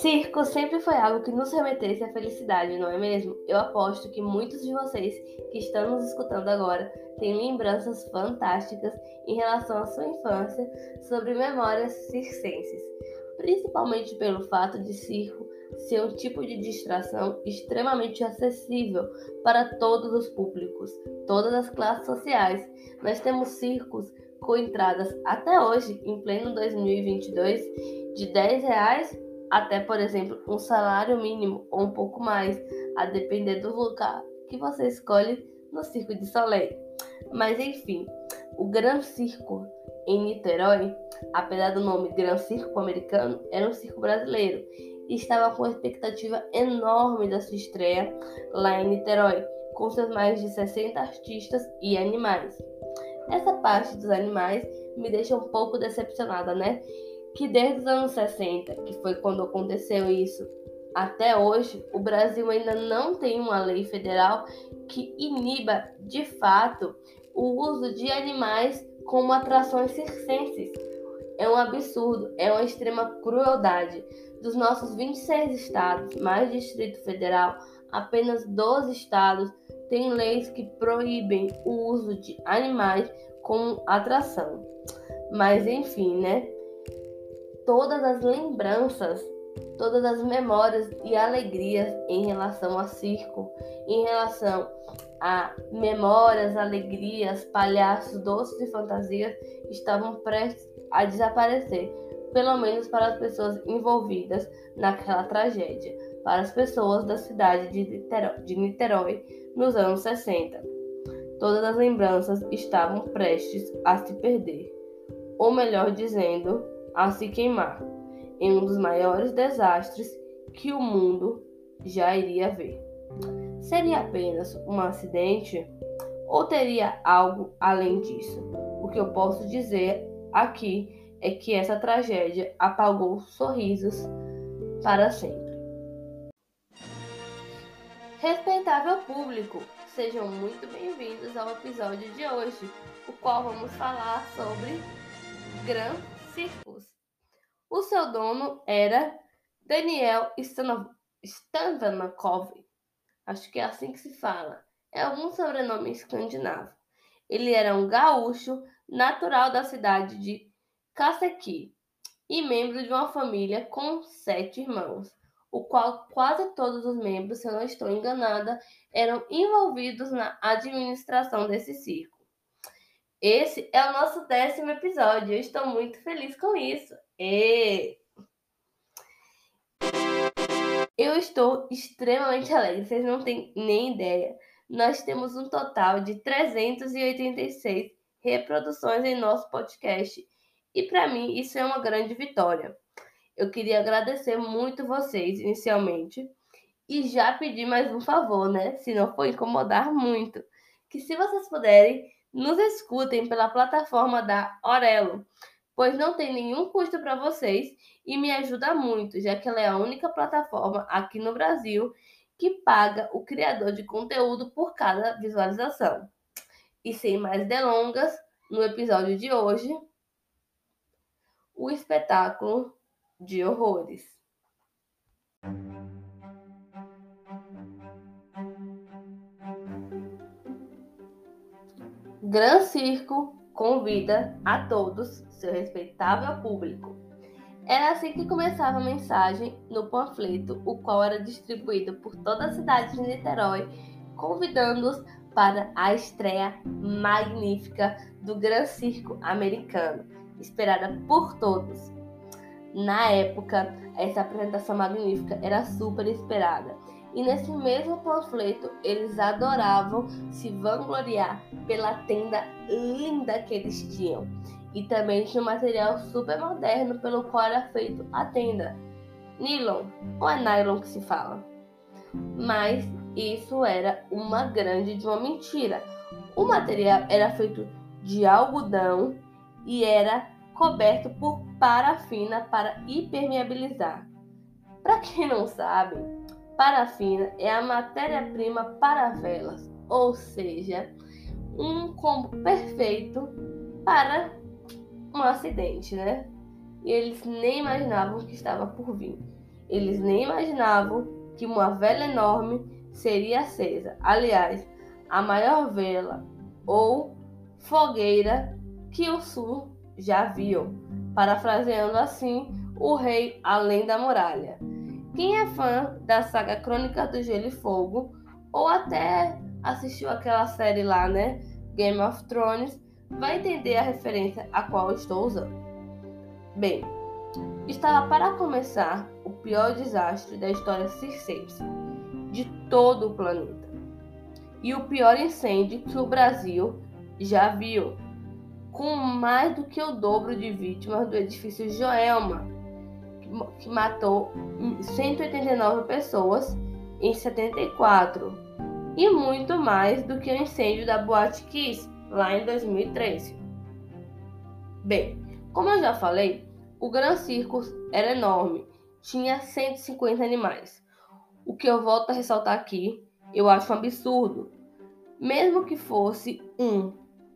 Circo sempre foi algo que nos remetesse à felicidade, não é mesmo? Eu aposto que muitos de vocês que estão nos escutando agora têm lembranças fantásticas em relação à sua infância sobre memórias circenses, principalmente pelo fato de circo ser um tipo de distração extremamente acessível para todos os públicos, todas as classes sociais. Nós temos circos com entradas até hoje, em pleno 2022, de 10 reais até, por exemplo, um salário mínimo ou um pouco mais, a depender do lugar que você escolhe no Circo de Soleil. Mas enfim, o Gran Circo em Niterói, apesar do nome Gran Circo Americano, era um circo brasileiro e estava com expectativa enorme da sua estreia lá em Niterói, com seus mais de 60 artistas e animais. Essa parte dos animais me deixa um pouco decepcionada, né? Que desde os anos 60, que foi quando aconteceu isso, até hoje, o Brasil ainda não tem uma lei federal que iniba de fato o uso de animais como atrações circenses. É um absurdo, é uma extrema crueldade. Dos nossos 26 estados, mais Distrito Federal, apenas 12 estados têm leis que proíbem o uso de animais como atração. Mas enfim, né? Todas as lembranças, todas as memórias e alegrias em relação ao circo, em relação a memórias, alegrias, palhaços, doces e fantasias estavam prestes a desaparecer, pelo menos para as pessoas envolvidas naquela tragédia, para as pessoas da cidade de Niterói, de Niterói nos anos 60. Todas as lembranças estavam prestes a se perder, ou melhor dizendo, a se queimar em um dos maiores desastres que o mundo já iria ver. Seria apenas um acidente ou teria algo além disso? O que eu posso dizer aqui é que essa tragédia apagou sorrisos para sempre. Respeitável público, sejam muito bem-vindos ao episódio de hoje, o qual vamos falar sobre Gran Circus. O seu dono era Daniel Stavanakov. Acho que é assim que se fala. É algum sobrenome escandinavo. Ele era um gaúcho natural da cidade de Kasequi e membro de uma família com sete irmãos, o qual quase todos os membros, se eu não estou enganada, eram envolvidos na administração desse circo. Esse é o nosso décimo episódio. Eu estou muito feliz com isso. E... Eu estou extremamente alegre, vocês não têm nem ideia. Nós temos um total de 386 reproduções em nosso podcast. E para mim isso é uma grande vitória. Eu queria agradecer muito vocês inicialmente e já pedir mais um favor, né? Se não for incomodar muito, que se vocês puderem nos escutem pela plataforma da Orelo, pois não tem nenhum custo para vocês e me ajuda muito, já que ela é a única plataforma aqui no Brasil que paga o criador de conteúdo por cada visualização. E sem mais delongas, no episódio de hoje, o espetáculo de horrores. Gran Circo convida a todos, seu respeitável público. Era assim que começava a mensagem no panfleto, o qual era distribuído por toda a cidade de Niterói, convidando-os para a estreia magnífica do Gran Circo americano, esperada por todos. Na época, essa apresentação magnífica era super esperada e nesse mesmo panfleto, eles adoravam se vangloriar pela tenda linda que eles tinham. E também tinha um material super moderno pelo qual era feito a tenda. Nylon, ou é nylon que se fala? Mas isso era uma grande de uma mentira. O material era feito de algodão e era coberto por parafina para impermeabilizar. Para quem não sabe, Parafina é a matéria-prima para velas, ou seja, um combo perfeito para um acidente, né? E eles nem imaginavam que estava por vir. Eles nem imaginavam que uma vela enorme seria acesa. Aliás, a maior vela ou fogueira que o sul já viu, parafraseando assim o rei além da muralha. Quem é fã da saga Crônica do Gelo e Fogo, ou até assistiu aquela série lá, né? Game of Thrones, vai entender a referência a qual estou usando. Bem, estava para começar o pior desastre da história circense de todo o planeta. E o pior incêndio que o Brasil já viu, com mais do que o dobro de vítimas do edifício Joelma, que matou 189 pessoas em 74, e muito mais do que o incêndio da Boate Kiss lá em 2013. Bem, como eu já falei, o Gran Circus era enorme, tinha 150 animais. O que eu volto a ressaltar aqui, eu acho um absurdo. Mesmo que fosse um,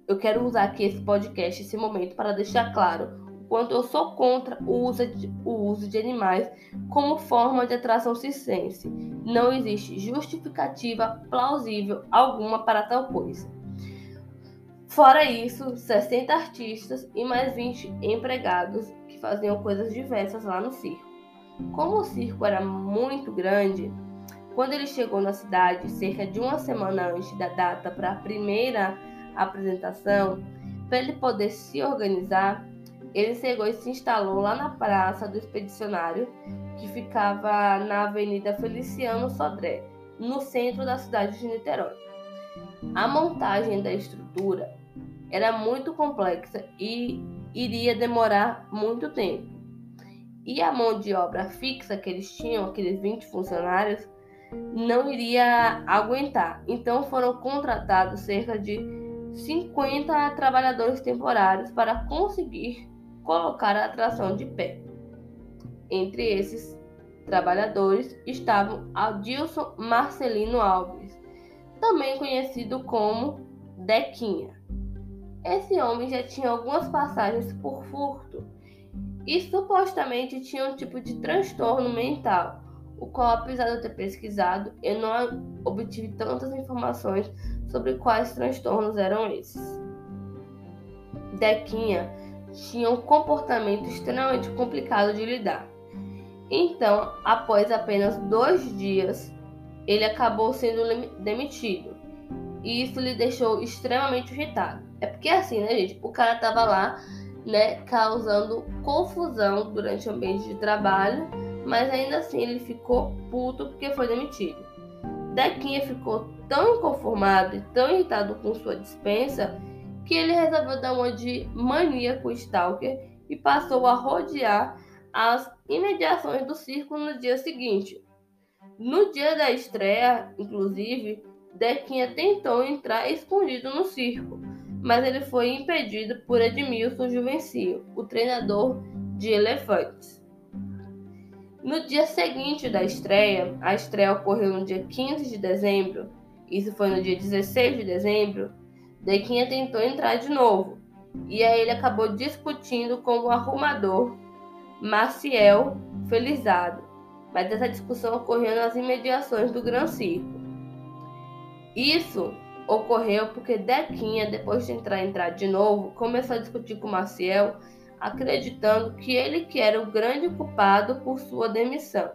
eu quero usar aqui esse podcast, esse momento, para deixar claro quanto eu sou contra o uso, de, o uso de animais como forma de atração circense. Não existe justificativa plausível alguma para tal coisa. Fora isso, 60 artistas e mais 20 empregados que faziam coisas diversas lá no circo. Como o circo era muito grande, quando ele chegou na cidade, cerca de uma semana antes da data para a primeira apresentação, para ele poder se organizar, ele chegou e se instalou lá na Praça do Expedicionário, que ficava na Avenida Feliciano Sodré, no centro da cidade de Niterói. A montagem da estrutura era muito complexa e iria demorar muito tempo. E a mão de obra fixa que eles tinham, aqueles 20 funcionários, não iria aguentar. Então foram contratados cerca de 50 trabalhadores temporários para conseguir colocar a atração de pé. Entre esses trabalhadores estavam Adilson Marcelino Alves, também conhecido como Dequinha. Esse homem já tinha algumas passagens por furto e supostamente tinha um tipo de transtorno mental, o qual, apesar de eu ter pesquisado, eu não obtive tantas informações sobre quais transtornos eram esses. Dequinha tinha um comportamento extremamente complicado de lidar. Então, após apenas dois dias, ele acabou sendo demitido. E isso lhe deixou extremamente irritado. É porque assim, né, gente? O cara tava lá, né, causando confusão durante o ambiente de trabalho, mas ainda assim ele ficou puto porque foi demitido. Dequinha ficou tão inconformado e tão irritado com sua dispensa que ele resolveu dar uma de maníaco stalker e passou a rodear as imediações do circo no dia seguinte. No dia da estreia, inclusive, Dequinha tentou entrar escondido no circo, mas ele foi impedido por Edmilson Juvencio, o treinador de elefantes. No dia seguinte da estreia, a estreia ocorreu no dia 15 de dezembro, isso foi no dia 16 de dezembro, Dequinha tentou entrar de novo, e aí ele acabou discutindo com o arrumador Maciel Felizado, mas essa discussão ocorreu nas imediações do Gran Circo. Isso ocorreu porque Dequinha, depois de entrar, entrar de novo, começou a discutir com Maciel, acreditando que ele que era o grande culpado por sua demissão.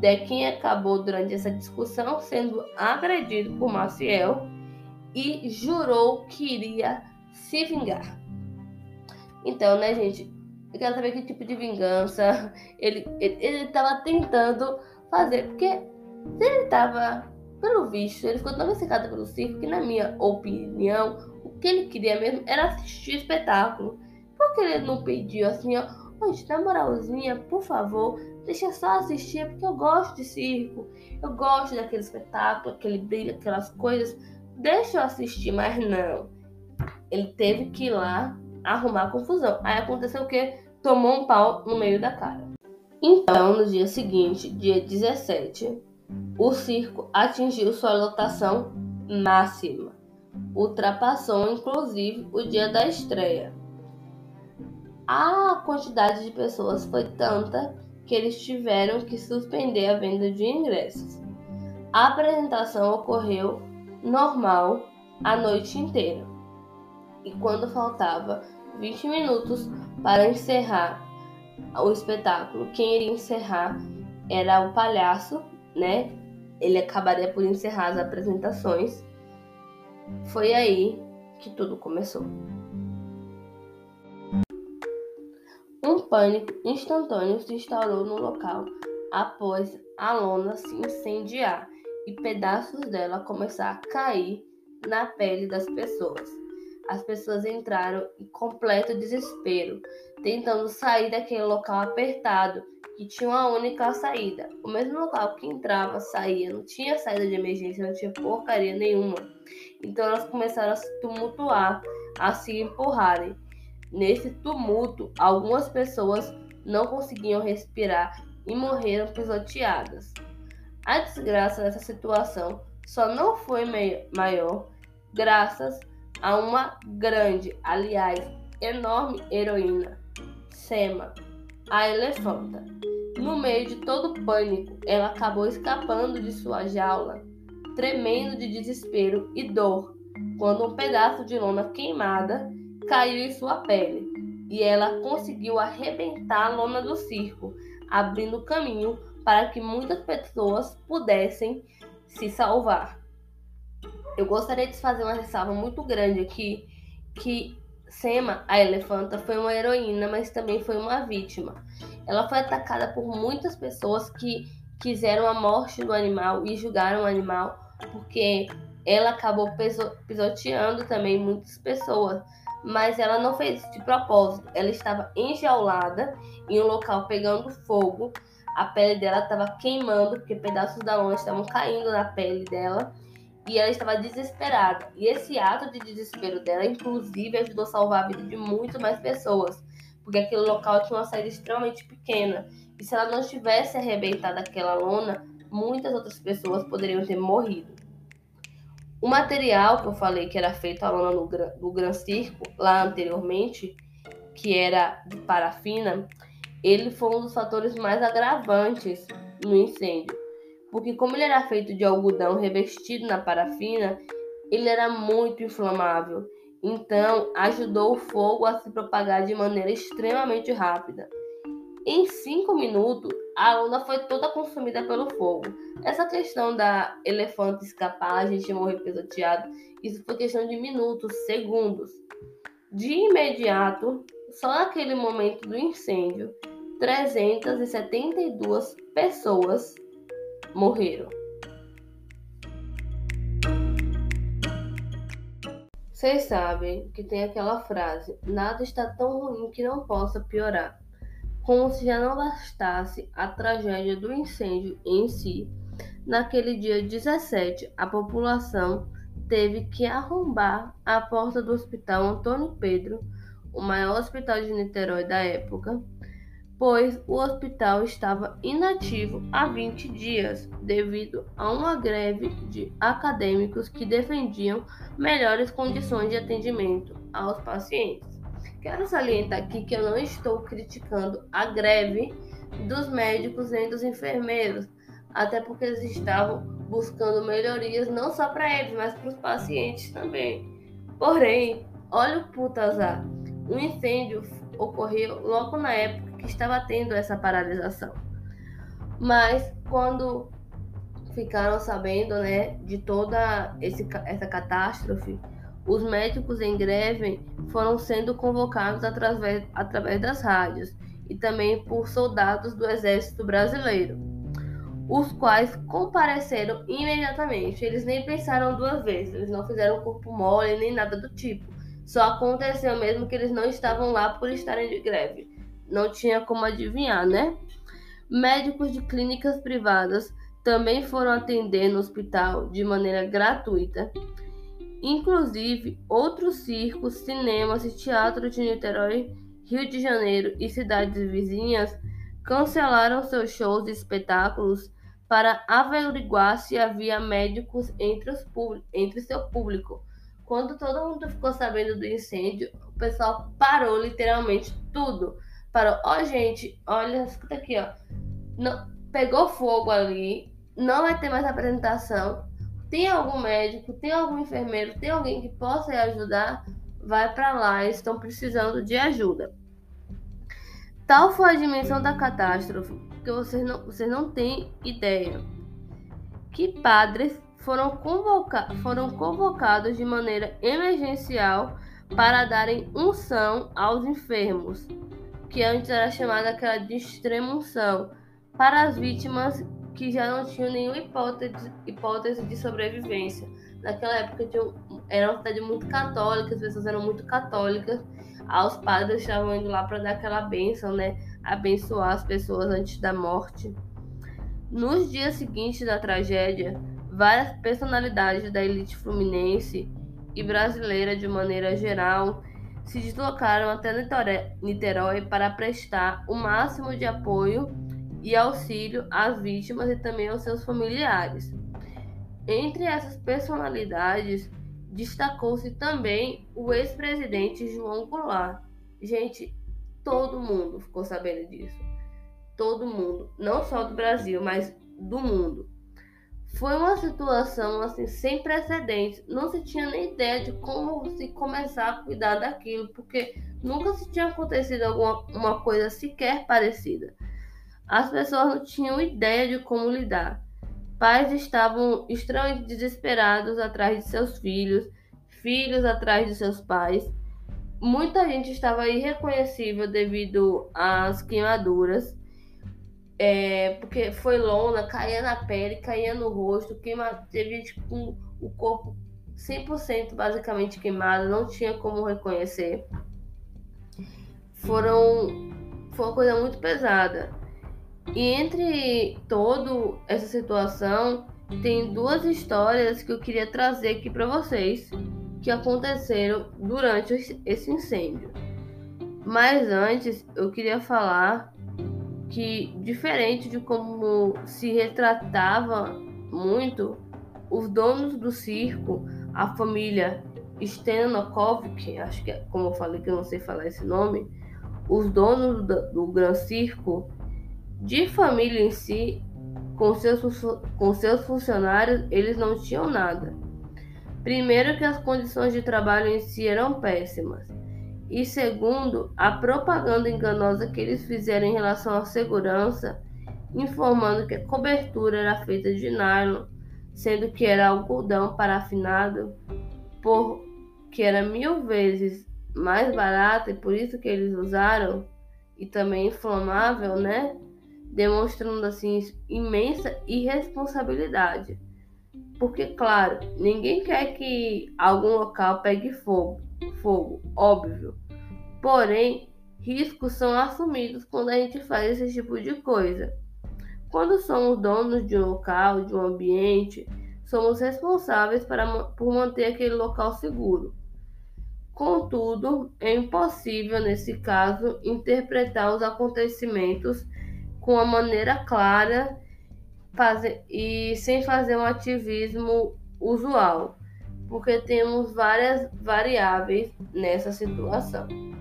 Dequinha acabou durante essa discussão sendo agredido por Maciel e jurou que iria se vingar. Então, né, gente? Eu quero saber que tipo de vingança ele estava tentando fazer. Porque ele estava, pelo visto, ele ficou tão obcecado pelo circo que, na minha opinião, o que ele queria mesmo era assistir o espetáculo. Por que ele não pediu assim, ó? Gente, na moralzinha, por favor, deixa só assistir, porque eu gosto de circo. Eu gosto daquele espetáculo, aquele brilho, aquelas coisas deixa eu assistir, mas não. Ele teve que ir lá arrumar confusão. Aí aconteceu o quê? Tomou um pau no meio da cara. Então, no dia seguinte, dia 17, o circo atingiu sua lotação máxima. Ultrapassou inclusive o dia da estreia. A quantidade de pessoas foi tanta que eles tiveram que suspender a venda de ingressos. A apresentação ocorreu normal a noite inteira. E quando faltava 20 minutos para encerrar o espetáculo, quem iria encerrar era o palhaço, né? Ele acabaria por encerrar as apresentações. Foi aí que tudo começou. Um pânico instantâneo se instaurou no local após a lona se incendiar e pedaços dela começar a cair na pele das pessoas. As pessoas entraram em completo desespero, tentando sair daquele local apertado que tinha uma única saída. O mesmo local que entrava, saía, não tinha saída de emergência, não tinha porcaria nenhuma. Então elas começaram a se tumultuar, a se empurrarem. Nesse tumulto, algumas pessoas não conseguiam respirar e morreram pisoteadas. A desgraça dessa situação só não foi maior graças a uma grande, aliás, enorme heroína, Sema, a elefanta. No meio de todo o pânico, ela acabou escapando de sua jaula, tremendo de desespero e dor, quando um pedaço de lona queimada caiu em sua pele e ela conseguiu arrebentar a lona do circo, abrindo caminho para que muitas pessoas pudessem se salvar. Eu gostaria de fazer uma ressalva muito grande aqui, que Sema, a elefanta, foi uma heroína, mas também foi uma vítima. Ela foi atacada por muitas pessoas que quiseram a morte do animal e julgaram o animal, porque ela acabou pisoteando também muitas pessoas. Mas ela não fez de propósito. Ela estava enjaulada em um local pegando fogo a pele dela estava queimando, porque pedaços da lona estavam caindo na pele dela. E ela estava desesperada. E esse ato de desespero dela, inclusive, ajudou a salvar a vida de muito mais pessoas. Porque aquele local tinha uma saída extremamente pequena. E se ela não tivesse arrebentado aquela lona, muitas outras pessoas poderiam ter morrido. O material que eu falei que era feito a lona no, do Gran Circo, lá anteriormente, que era de parafina, ele foi um dos fatores mais agravantes no incêndio, porque como ele era feito de algodão revestido na parafina, ele era muito inflamável. Então, ajudou o fogo a se propagar de maneira extremamente rápida. Em cinco minutos, a lona foi toda consumida pelo fogo. Essa questão da elefante escapar, a gente morrer pisoteado, isso foi questão de minutos, segundos. De imediato, só naquele momento do incêndio, 372 pessoas morreram. Vocês sabem que tem aquela frase: nada está tão ruim que não possa piorar. Como se já não bastasse a tragédia do incêndio em si, naquele dia 17, a população teve que arrombar a porta do Hospital Antônio Pedro, o maior hospital de Niterói da época, pois o hospital estava inativo há 20 dias devido a uma greve de acadêmicos que defendiam melhores condições de atendimento aos pacientes. Quero salientar aqui que eu não estou criticando a greve dos médicos nem dos enfermeiros, até porque eles estavam buscando melhorias não só para eles, mas para os pacientes também. Porém, olha o puta azar. O incêndio ocorreu logo na época que estava tendo essa paralisação. Mas quando ficaram sabendo né, de toda esse, essa catástrofe, os médicos em greve foram sendo convocados através, através das rádios e também por soldados do Exército Brasileiro, os quais compareceram imediatamente. Eles nem pensaram duas vezes, eles não fizeram corpo mole nem nada do tipo. Só aconteceu mesmo que eles não estavam lá por estarem de greve não tinha como adivinhar, né? Médicos de clínicas privadas também foram atender no hospital de maneira gratuita. Inclusive, outros circos, cinemas e teatros de Niterói, Rio de Janeiro e cidades vizinhas cancelaram seus shows e espetáculos para averiguar se havia médicos entre, os entre seu público. Quando todo mundo ficou sabendo do incêndio, o pessoal parou literalmente tudo parou. Ó, oh, gente, olha, escuta aqui, ó. Não, pegou fogo ali, não vai ter mais apresentação. Tem algum médico, tem algum enfermeiro, tem alguém que possa ajudar? Vai para lá, estão precisando de ajuda. Tal foi a dimensão da catástrofe que vocês não, vocês não têm ideia. Que padres foram, convoca foram convocados de maneira emergencial para darem unção aos enfermos, que antes era chamada aquela de extrema unção, para as vítimas que já não tinham nenhuma hipótese, hipótese de sobrevivência. Naquela época era uma cidade muito católica, as pessoas eram muito católicas, os padres estavam indo lá para dar aquela bênção, né? Abençoar as pessoas antes da morte. Nos dias seguintes da tragédia, várias personalidades da elite fluminense e brasileira de maneira geral se deslocaram até Niterói para prestar o máximo de apoio e auxílio às vítimas e também aos seus familiares. Entre essas personalidades, destacou-se também o ex-presidente João Goulart. Gente, todo mundo ficou sabendo disso. Todo mundo, não só do Brasil, mas do mundo. Foi uma situação assim sem precedentes. Não se tinha nem ideia de como se começar a cuidar daquilo, porque nunca se tinha acontecido alguma uma coisa sequer parecida. As pessoas não tinham ideia de como lidar. Pais estavam extremamente desesperados atrás de seus filhos, filhos atrás de seus pais. Muita gente estava irreconhecível devido às queimaduras é, porque foi lona, caía na pele, caía no rosto, queima, teve com o corpo 100% basicamente queimado, não tinha como reconhecer. Foram, foi uma coisa muito pesada. E entre toda essa situação, tem duas histórias que eu queria trazer aqui para vocês que aconteceram durante esse incêndio. Mas antes, eu queria falar que, diferente de como se retratava muito, os donos do circo, a família Stenokovic, acho que é como eu falei que eu não sei falar esse nome, os donos do, do Gran Circo, de família em si, com seus, com seus funcionários, eles não tinham nada. Primeiro que as condições de trabalho em si eram péssimas e segundo, a propaganda enganosa que eles fizeram em relação à segurança, informando que a cobertura era feita de nylon, sendo que era algodão parafinado, por que era mil vezes mais barato e por isso que eles usaram, e também inflamável, né? Demonstrando assim imensa irresponsabilidade. Porque, claro, ninguém quer que algum local pegue fogo, fogo, óbvio. Porém, riscos são assumidos quando a gente faz esse tipo de coisa. Quando somos donos de um local, de um ambiente, somos responsáveis para, por manter aquele local seguro. Contudo, é impossível, nesse caso, interpretar os acontecimentos com a maneira clara fazer, e sem fazer um ativismo usual, porque temos várias variáveis nessa situação.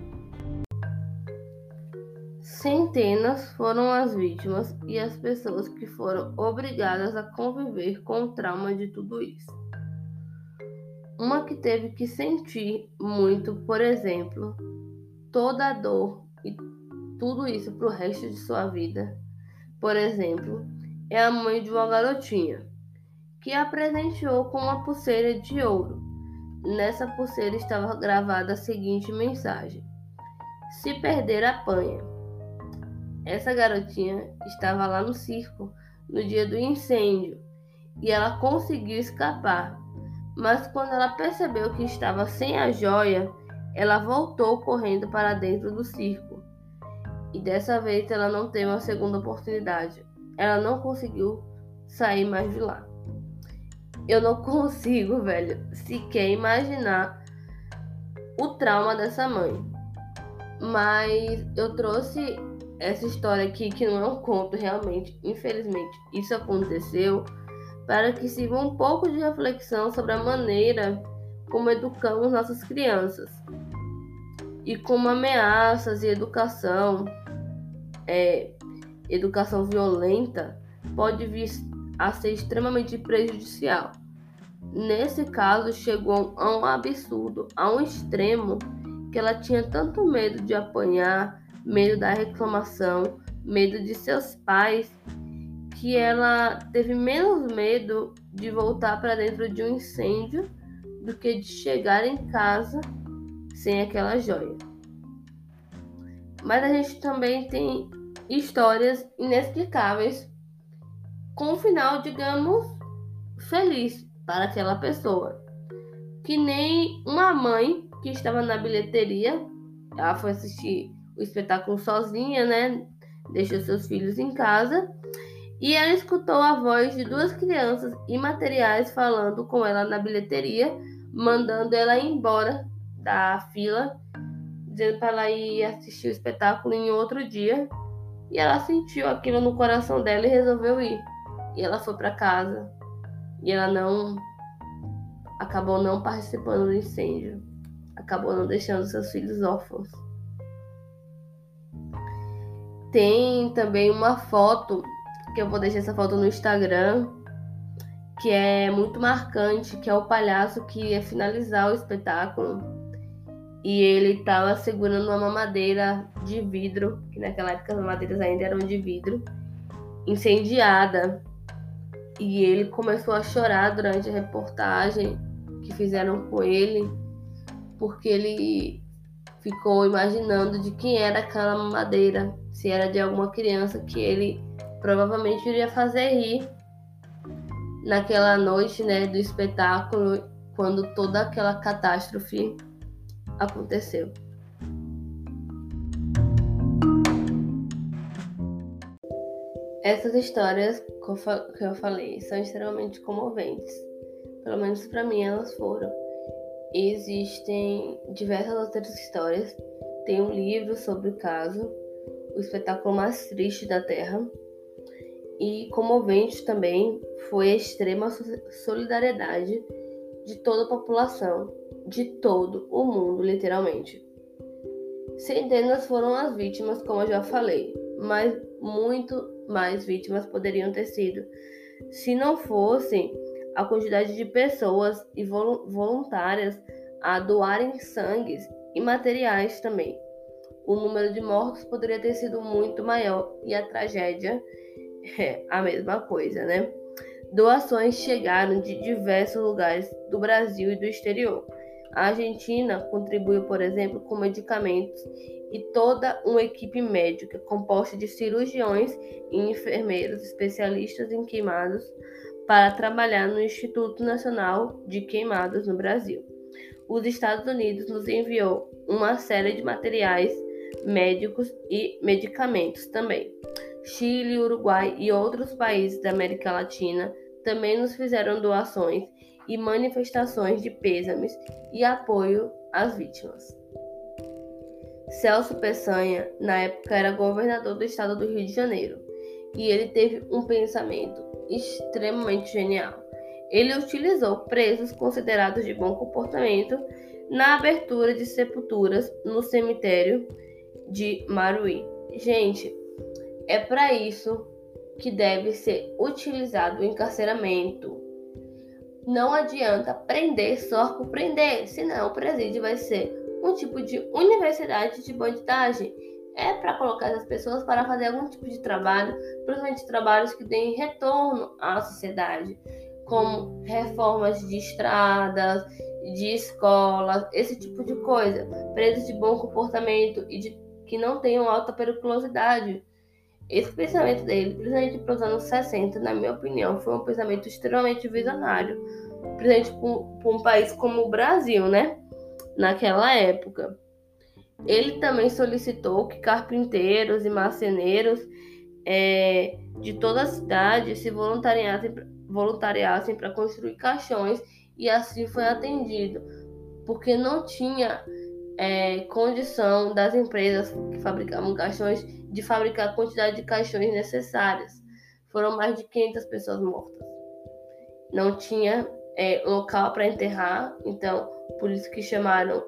Centenas foram as vítimas e as pessoas que foram obrigadas a conviver com o trauma de tudo isso. Uma que teve que sentir muito, por exemplo, toda a dor e tudo isso para o resto de sua vida, por exemplo, é a mãe de uma garotinha que a presenteou com uma pulseira de ouro. Nessa pulseira estava gravada a seguinte mensagem: Se perder, apanha. Essa garotinha estava lá no circo no dia do incêndio e ela conseguiu escapar. Mas quando ela percebeu que estava sem a joia, ela voltou correndo para dentro do circo. E dessa vez ela não teve uma segunda oportunidade. Ela não conseguiu sair mais de lá. Eu não consigo, velho, sequer imaginar o trauma dessa mãe. Mas eu trouxe essa história aqui, que não é um conto realmente, infelizmente, isso aconteceu, para que sirva um pouco de reflexão sobre a maneira como educamos nossas crianças e como ameaças e educação é, educação violenta pode vir a ser extremamente prejudicial. Nesse caso, chegou a um absurdo, a um extremo, que ela tinha tanto medo de apanhar, medo da reclamação, medo de seus pais, que ela teve menos medo de voltar para dentro de um incêndio do que de chegar em casa sem aquela joia. Mas a gente também tem histórias inexplicáveis com um final, digamos, feliz para aquela pessoa. Que nem uma mãe que estava na bilheteria, ela foi assistir o espetáculo sozinha, né? Deixou seus filhos em casa e ela escutou a voz de duas crianças imateriais falando com ela na bilheteria, mandando ela embora da fila, dizendo para ela ir assistir o espetáculo em outro dia. E ela sentiu aquilo no coração dela e resolveu ir. E ela foi para casa. E ela não acabou não participando do incêndio. Acabou não deixando seus filhos órfãos. Tem também uma foto que eu vou deixar essa foto no Instagram, que é muito marcante, que é o palhaço que ia finalizar o espetáculo. E ele estava segurando uma mamadeira de vidro, que naquela época as mamadeiras ainda eram de vidro, incendiada. E ele começou a chorar durante a reportagem que fizeram com ele, porque ele ficou imaginando de quem era aquela mamadeira, se era de alguma criança que ele provavelmente iria fazer rir naquela noite, né, do espetáculo, quando toda aquela catástrofe aconteceu. Essas histórias que eu falei são extremamente comoventes. Pelo menos para mim elas foram. Existem diversas outras histórias. Tem um livro sobre o caso, o espetáculo mais triste da Terra, e comovente também foi a extrema solidariedade de toda a população, de todo o mundo, literalmente. Centenas foram as vítimas, como eu já falei, mas muito mais vítimas poderiam ter sido se não fossem a quantidade de pessoas e voluntárias a doarem sangues e materiais também. O número de mortos poderia ter sido muito maior e a tragédia é a mesma coisa, né? Doações chegaram de diversos lugares do Brasil e do exterior. A Argentina contribuiu, por exemplo, com medicamentos e toda uma equipe médica composta de cirurgiões e enfermeiros especialistas em queimados para trabalhar no Instituto Nacional de Queimados no Brasil. Os Estados Unidos nos enviou uma série de materiais médicos e medicamentos também. Chile, Uruguai e outros países da América Latina também nos fizeram doações e manifestações de pêsames e apoio às vítimas. Celso Peçanha, na época, era governador do estado do Rio de Janeiro e ele teve um pensamento extremamente genial. Ele utilizou presos considerados de bom comportamento na abertura de sepulturas no cemitério de Maruí. Gente, é para isso que deve ser utilizado o encarceramento. Não adianta prender só por prender, senão o presídio vai ser um tipo de universidade de bandidagem. É para colocar as pessoas para fazer algum tipo de trabalho, principalmente trabalhos que deem retorno à sociedade, como reformas de estradas, de escolas, esse tipo de coisa. Presos de bom comportamento e de, que não tenham alta periculosidade esse pensamento dele, principalmente para os anos 60, na minha opinião, foi um pensamento extremamente visionário, principalmente para um país como o Brasil, né? Naquela época. Ele também solicitou que carpinteiros e marceneiros é, de toda a cidade se voluntariassem, voluntariassem para construir caixões e assim foi atendido, porque não tinha é, condição das empresas que fabricavam caixões de fabricar a quantidade de caixões necessárias. Foram mais de 500 pessoas mortas. Não tinha é, local para enterrar, então por isso que chamaram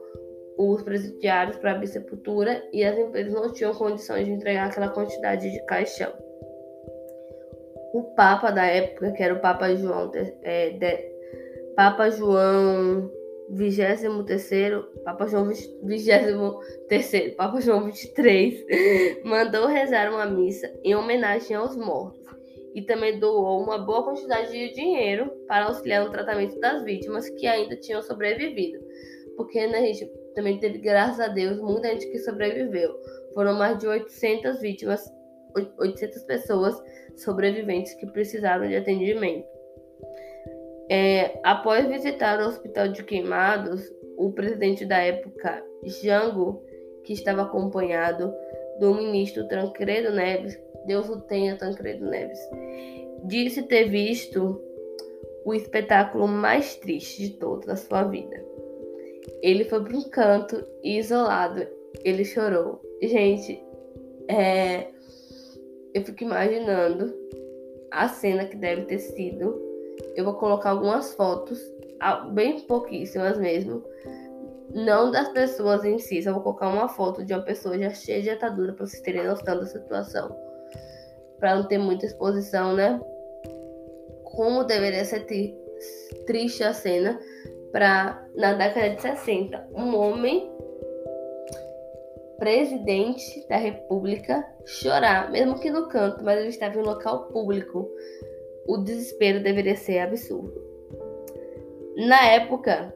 os presidiários para abrir sepultura e as empresas não tinham condições de entregar aquela quantidade de caixão. O Papa da época, que era o Papa João, é, de, Papa João 23, Papa João 23, Papa João 23, mandou rezar uma missa em homenagem aos mortos e também doou uma boa quantidade de dinheiro para auxiliar no tratamento das vítimas que ainda tinham sobrevivido. Porque né, a gente também teve, graças a Deus, muita gente que sobreviveu. Foram mais de 800 vítimas, 800 pessoas sobreviventes que precisaram de atendimento. É, após visitar o hospital de queimados, o presidente da época, Jango, que estava acompanhado do ministro Tancredo Neves, Deus o tenha, Tancredo Neves, disse ter visto o espetáculo mais triste de toda a sua vida. Ele foi para um canto isolado, ele chorou. Gente, é, eu fico imaginando a cena que deve ter sido. Eu vou colocar algumas fotos, bem pouquíssimas mesmo, não das pessoas em si, só vou colocar uma foto de uma pessoa já cheia de atadura para vocês terem noção da situação para não ter muita exposição, né? Como deveria ser triste a cena para na década de 60, um homem presidente da República chorar, mesmo que no canto, mas ele estava em um local público. O desespero deveria ser absurdo. Na época,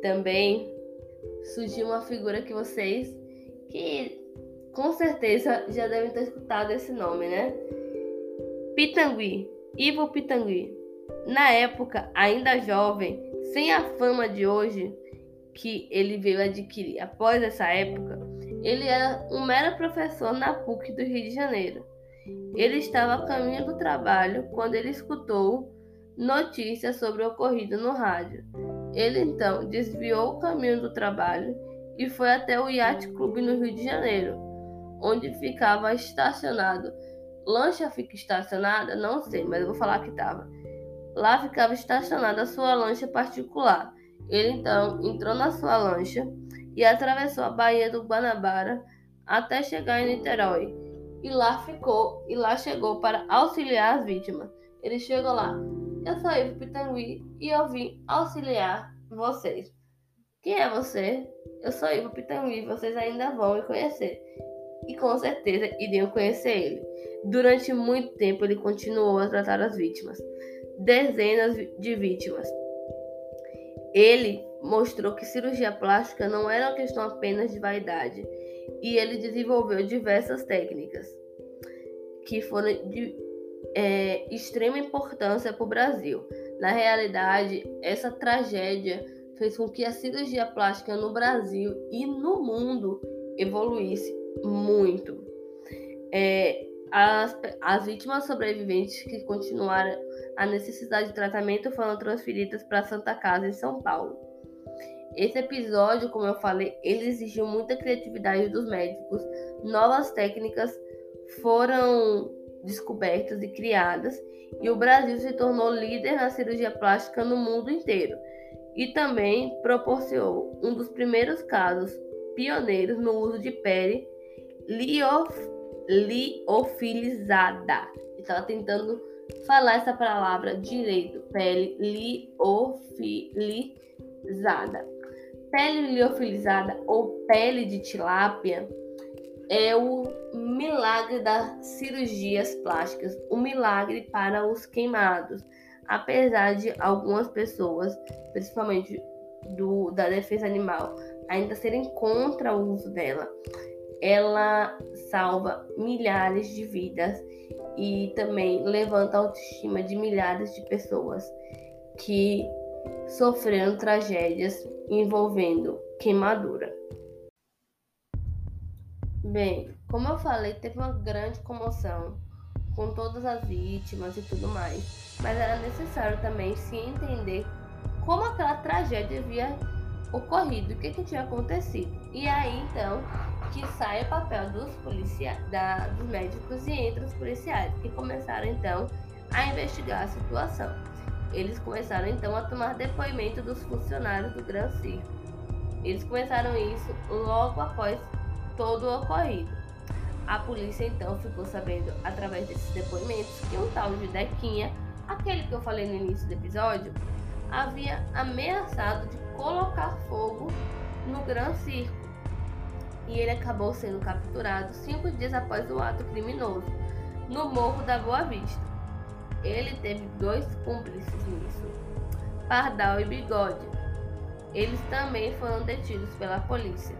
também surgiu uma figura que vocês que com certeza já devem ter escutado esse nome, né? Pitangui, Ivo Pitangui. Na época, ainda jovem, sem a fama de hoje que ele veio adquirir após essa época, ele era um mero professor na PUC do Rio de Janeiro. Ele estava a caminho do trabalho quando ele escutou notícias sobre o ocorrido no rádio. Ele então desviou o caminho do trabalho e foi até o Yacht Clube no Rio de Janeiro, onde ficava estacionado. Lancha fica estacionada? Não sei, mas eu vou falar que estava. Lá ficava estacionada a sua lancha particular. Ele então entrou na sua lancha e atravessou a Baía do Guanabara até chegar em Niterói. E lá ficou, e lá chegou para auxiliar as vítimas. Ele chegou lá. Eu sou Ivo Pitangui e eu vim auxiliar vocês. Quem é você? Eu sou Ivo Pitangui, vocês ainda vão me conhecer e com certeza iriam conhecer ele. Durante muito tempo ele continuou a tratar as vítimas, dezenas de vítimas. Ele mostrou que cirurgia plástica não era uma questão apenas de vaidade e ele desenvolveu diversas técnicas que foram de é, extrema importância para o Brasil. Na realidade, essa tragédia fez com que a cirurgia plástica no Brasil e no mundo evoluísse muito. É, as, as vítimas sobreviventes que continuaram a necessidade de tratamento foram transferidas para Santa Casa, em São Paulo. Esse episódio, como eu falei, ele exigiu muita criatividade dos médicos. Novas técnicas foram descobertas e criadas, e o Brasil se tornou líder na cirurgia plástica no mundo inteiro. E também proporcionou um dos primeiros casos pioneiros no uso de pele liof, liofilizada. Estava tentando falar essa palavra direito. Pele liofilizada. Pele liofilizada ou pele de tilápia é o milagre das cirurgias plásticas, o milagre para os queimados. Apesar de algumas pessoas, principalmente do, da defesa animal, ainda serem contra o uso dela, ela salva milhares de vidas e também levanta a autoestima de milhares de pessoas que sofreram tragédias envolvendo queimadura. Bem, como eu falei, teve uma grande comoção com todas as vítimas e tudo mais, mas era necessário também se entender como aquela tragédia havia ocorrido, o que, que tinha acontecido. E aí então que sai o papel dos, policia da, dos médicos e entre os policiais, que começaram então a investigar a situação. Eles começaram então a tomar depoimento dos funcionários do Gran Circo. Eles começaram isso logo após todo o ocorrido. A polícia então ficou sabendo, através desses depoimentos, que um tal de Dequinha, aquele que eu falei no início do episódio, havia ameaçado de colocar fogo no Gran Circo. E ele acabou sendo capturado cinco dias após o ato criminoso, no Morro da Boa Vista. Ele teve dois cúmplices nisso, Pardal e Bigode. Eles também foram detidos pela polícia.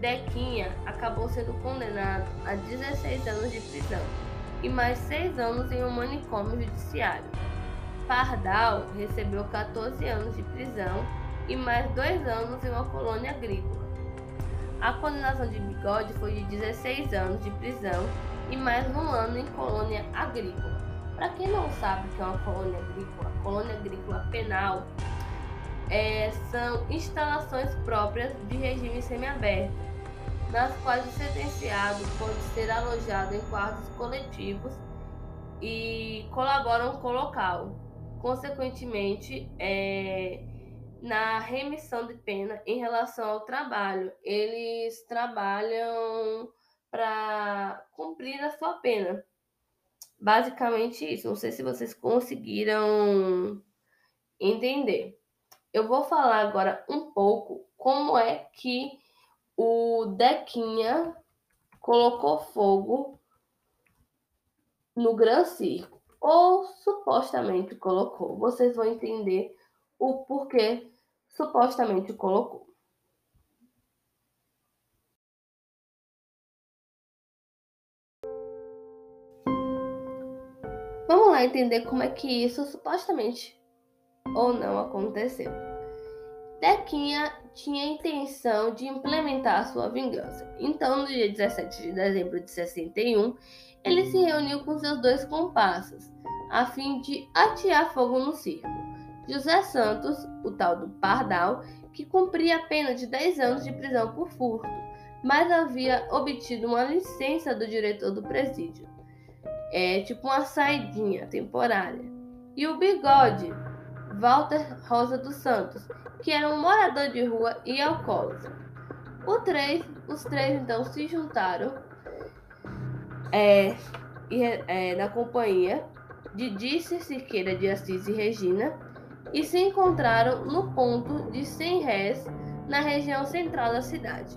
Dequinha acabou sendo condenado a 16 anos de prisão e mais 6 anos em um manicômio judiciário. Pardal recebeu 14 anos de prisão e mais 2 anos em uma colônia agrícola. A condenação de Bigode foi de 16 anos de prisão e mais um ano em colônia agrícola. Para quem não sabe o que é uma colônia agrícola, colônia agrícola penal é, são instalações próprias de regime semiaberto nas quais o sentenciado pode ser alojado em quartos coletivos e colaboram com o local. Consequentemente, é, na remissão de pena em relação ao trabalho, eles trabalham para cumprir a sua pena. Basicamente isso. Não sei se vocês conseguiram entender. Eu vou falar agora um pouco como é que o Dequinha colocou fogo no Gran Circo, ou supostamente colocou. Vocês vão entender o porquê supostamente colocou. Lá entender como é que isso supostamente ou não aconteceu. Dequinha tinha a intenção de implementar sua vingança. Então, no dia 17 de dezembro de 61, ele se reuniu com seus dois comparsas, a fim de atear fogo no circo. José Santos, o tal do Pardal, que cumpria a pena de 10 anos de prisão por furto, mas havia obtido uma licença do diretor do presídio. É tipo uma saidinha temporária. E o Bigode, Walter Rosa dos Santos, que era um morador de rua e alcoólatra. Três, os três então se juntaram é, é, na companhia de Dícia Siqueira de Assis e Regina e se encontraram no ponto de 100 réis na região central da cidade.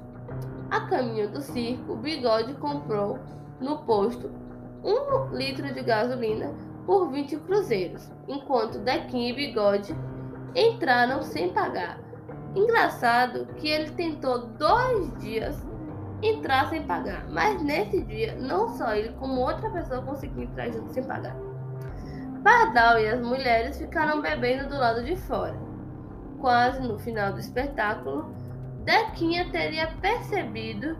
A caminho do circo, Bigode comprou no posto um litro de gasolina por 20 cruzeiros, enquanto Dequim e Bigode entraram sem pagar. Engraçado que ele tentou dois dias entrar sem pagar, mas nesse dia não só ele como outra pessoa conseguiu entrar junto sem pagar. Pardal e as mulheres ficaram bebendo do lado de fora. Quase no final do espetáculo, Dequinha teria percebido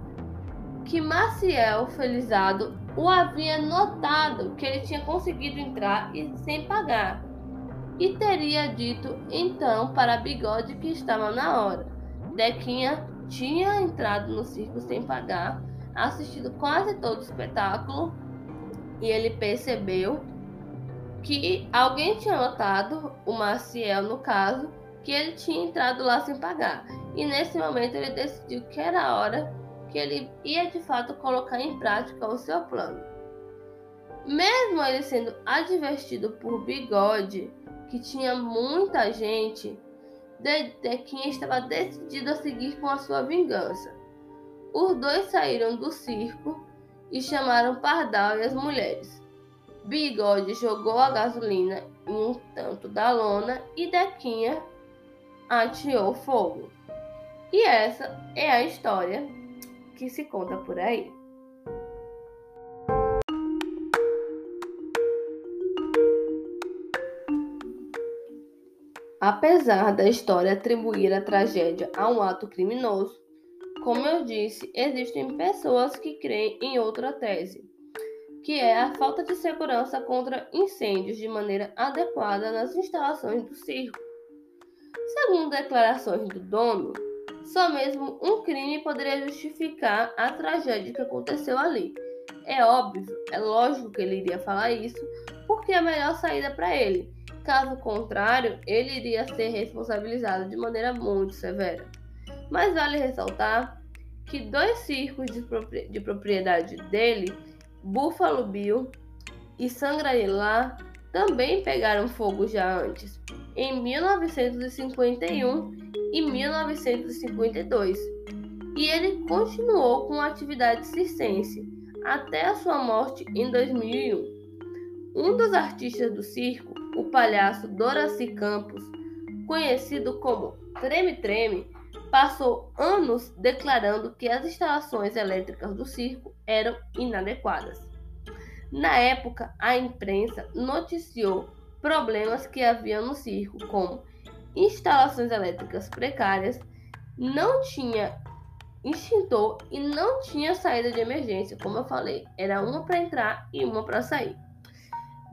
que Maciel Felizado o havia notado que ele tinha conseguido entrar e sem pagar e teria dito então para Bigode que estava na hora. Dequinha tinha entrado no circo sem pagar, assistido quase todo o espetáculo e ele percebeu que alguém tinha notado, o Maciel no caso, que ele tinha entrado lá sem pagar. E nesse momento ele decidiu que era a hora que ele ia de fato colocar em prática o seu plano. Mesmo ele sendo advertido por Bigode que tinha muita gente, Dedequim estava decidido a seguir com a sua vingança. Os dois saíram do circo e chamaram Pardal e as mulheres. Bigode jogou a gasolina em um tanto da lona e Dequinha ateou fogo. E essa é a história que se conta por aí. Apesar da história atribuir a tragédia a um ato criminoso, como eu disse, existem pessoas que creem em outra tese, que é a falta de segurança contra incêndios de maneira adequada nas instalações do circo. Segundo declarações do dono, só mesmo um crime poderia justificar a tragédia que aconteceu ali. É óbvio, é lógico que ele iria falar isso, porque é a melhor saída para ele Caso contrário, ele iria ser responsabilizado de maneira muito severa. Mas vale ressaltar que dois circos de propriedade dele, Buffalo Bill e Sangra-Lá, também pegaram fogo já antes, em 1951 e 1952, e ele continuou com a atividade circense até a sua morte em 2001. Um dos artistas do circo, o palhaço Doraci Campos, conhecido como Treme Treme, passou anos declarando que as instalações elétricas do circo eram inadequadas. Na época, a imprensa noticiou problemas que havia no circo, como instalações elétricas precárias, não tinha extintor e não tinha saída de emergência, como eu falei, era uma para entrar e uma para sair.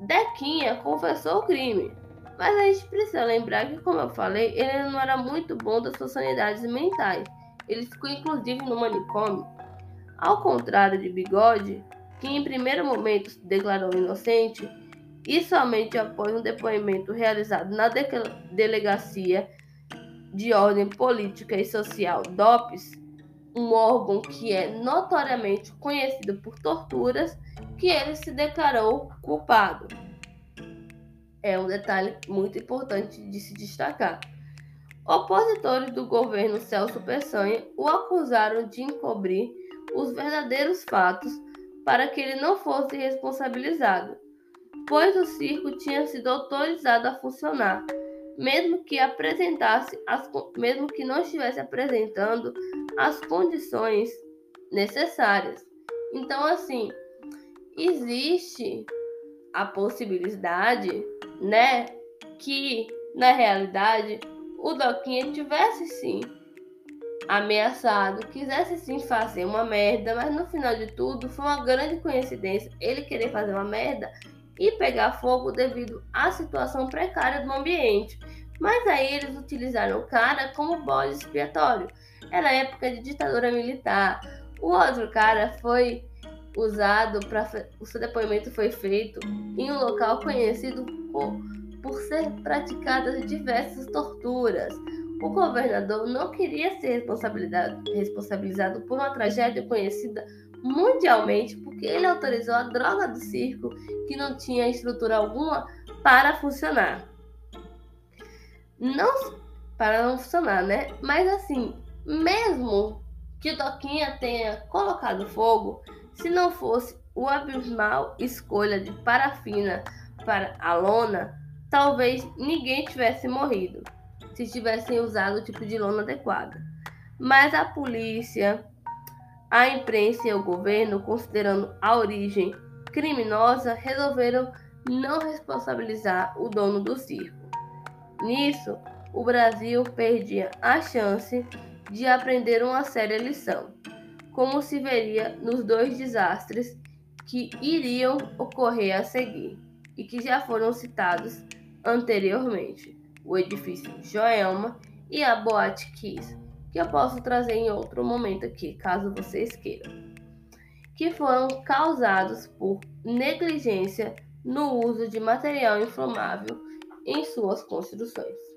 Dequinha confessou o crime, mas a gente precisa lembrar que, como eu falei, ele não era muito bom das suas sanidades mentais. Ele ficou inclusive no manicômio. Ao contrário de Bigode, que em primeiro momento se declarou inocente, e somente após um depoimento realizado na de Delegacia de Ordem Política e Social DOPS, um órgão que é notoriamente conhecido por torturas, que ele se declarou culpado é um detalhe muito importante de se destacar. Opositores do governo Celso Peçanha o acusaram de encobrir os verdadeiros fatos para que ele não fosse responsabilizado, pois o circo tinha sido autorizado a funcionar, mesmo que apresentasse as, mesmo que não estivesse apresentando as condições necessárias. Então, assim, existe a possibilidade né, que na realidade o Doquinha tivesse sim ameaçado, quisesse sim fazer uma merda, mas no final de tudo foi uma grande coincidência ele querer fazer uma merda e pegar fogo devido à situação precária do ambiente. Mas aí eles utilizaram o cara como bode expiatório. Era época de ditadura militar. O outro cara foi usado para o seu depoimento foi feito em um local conhecido por, por ser praticadas diversas torturas. O governador não queria ser responsabilizado por uma tragédia conhecida mundialmente porque ele autorizou a droga do circo que não tinha estrutura alguma para funcionar. Não para não funcionar, né? Mas assim, mesmo que Doquinha tenha colocado fogo, se não fosse o abismal escolha de parafina para a lona, talvez ninguém tivesse morrido se tivessem usado o tipo de lona adequada. Mas a polícia, a imprensa e o governo, considerando a origem criminosa, resolveram não responsabilizar o dono do circo. Nisso, o Brasil perdia a chance de aprender uma séria lição como se veria nos dois desastres que iriam ocorrer a seguir e que já foram citados anteriormente: o edifício Joelma e a Boate Kiss, que eu posso trazer em outro momento aqui, caso vocês queiram, que foram causados por negligência no uso de material inflamável em suas construções.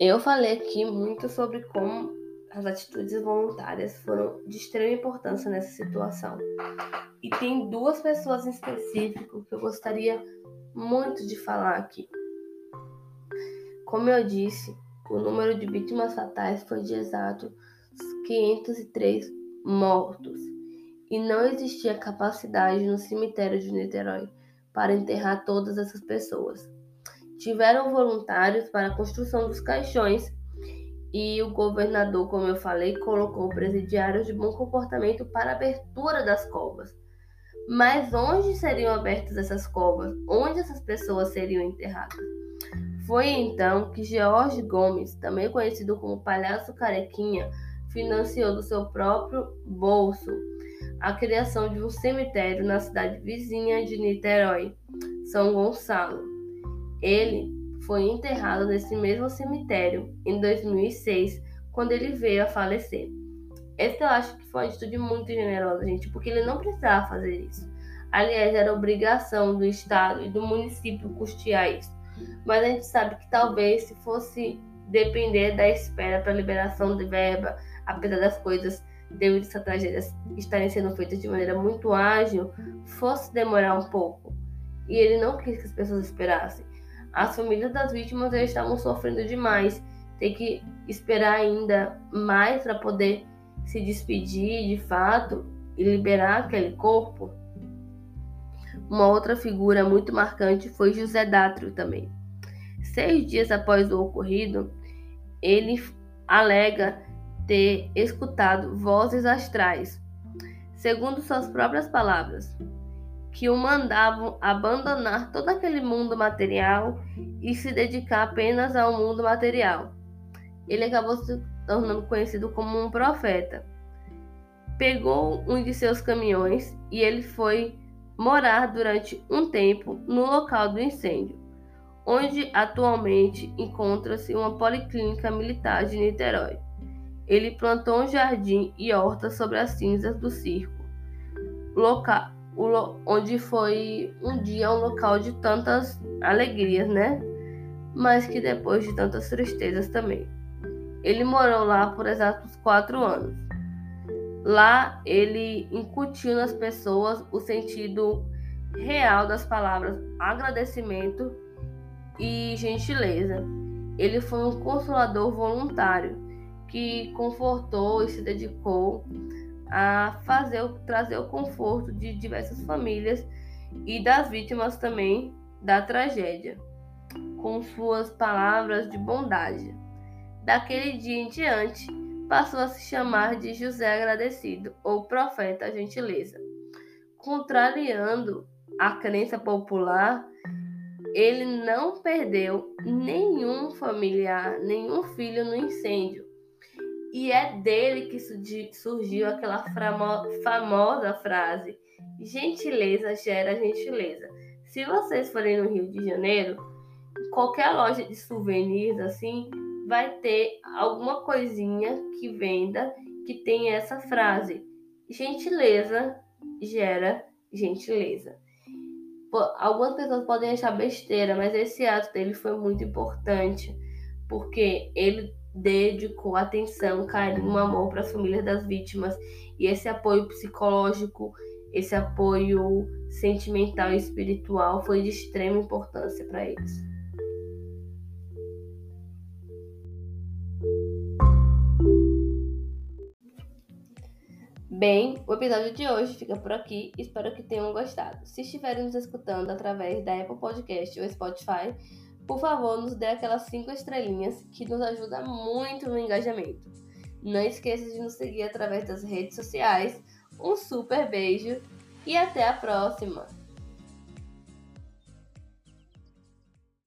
Eu falei aqui muito sobre como as atitudes voluntárias foram de extrema importância nessa situação. E tem duas pessoas em específico que eu gostaria muito de falar aqui. Como eu disse, o número de vítimas fatais foi de exato 503 mortos. E não existia capacidade no cemitério de Niterói para enterrar todas essas pessoas tiveram voluntários para a construção dos caixões e o governador, como eu falei, colocou presidiários de bom comportamento para abertura das covas. Mas onde seriam abertas essas covas? Onde essas pessoas seriam enterradas? Foi então que George Gomes, também conhecido como Palhaço Carequinha, financiou do seu próprio bolso a criação de um cemitério na cidade vizinha de Niterói, São Gonçalo. Ele foi enterrado nesse mesmo cemitério em 2006, quando ele veio a falecer. Essa eu acho que foi uma atitude muito generosa, gente, porque ele não precisava fazer isso. Aliás, era obrigação do Estado e do município custear isso. Mas a gente sabe que talvez se fosse depender da espera para liberação de verba, apesar das coisas devido a essa tragédia estarem sendo feitas de maneira muito ágil, fosse demorar um pouco. E ele não quis que as pessoas esperassem. As famílias das vítimas já estavam sofrendo demais. Tem que esperar ainda mais para poder se despedir de fato e liberar aquele corpo. Uma outra figura muito marcante foi José Dátrio também. Seis dias após o ocorrido, ele alega ter escutado vozes astrais, segundo suas próprias palavras, que o mandavam abandonar todo aquele mundo material e se dedicar apenas ao mundo material. Ele acabou se tornando conhecido como um profeta. Pegou um de seus caminhões e ele foi morar durante um tempo no local do incêndio, onde atualmente encontra-se uma policlínica militar de Niterói. Ele plantou um jardim e horta sobre as cinzas do circo, local, onde foi um dia um local de tantas alegrias, né? Mas que depois de tantas tristezas também. Ele morou lá por exatos quatro anos. Lá ele incutiu nas pessoas o sentido real das palavras agradecimento e gentileza. Ele foi um consolador voluntário que confortou e se dedicou a fazer trazer o conforto de diversas famílias e das vítimas também da tragédia, com suas palavras de bondade. Daquele dia em diante, passou a se chamar de José Agradecido ou Profeta Gentileza. Contrariando a crença popular, ele não perdeu nenhum familiar, nenhum filho no incêndio e é dele que surgiu aquela famosa frase: gentileza gera gentileza. Se vocês forem no Rio de Janeiro, qualquer loja de souvenirs assim vai ter alguma coisinha que venda que tem essa frase: gentileza gera gentileza. Algumas pessoas podem achar besteira, mas esse ato dele foi muito importante, porque ele dedicou atenção, carinho, amor para as famílias das vítimas e esse apoio psicológico, esse apoio sentimental e espiritual foi de extrema importância para eles. Bem, o episódio de hoje fica por aqui. Espero que tenham gostado. Se estiverem nos escutando através da Apple Podcast ou Spotify, por favor, nos dê aquelas 5 estrelinhas que nos ajuda muito no engajamento. Não esqueça de nos seguir através das redes sociais. Um super beijo e até a próxima!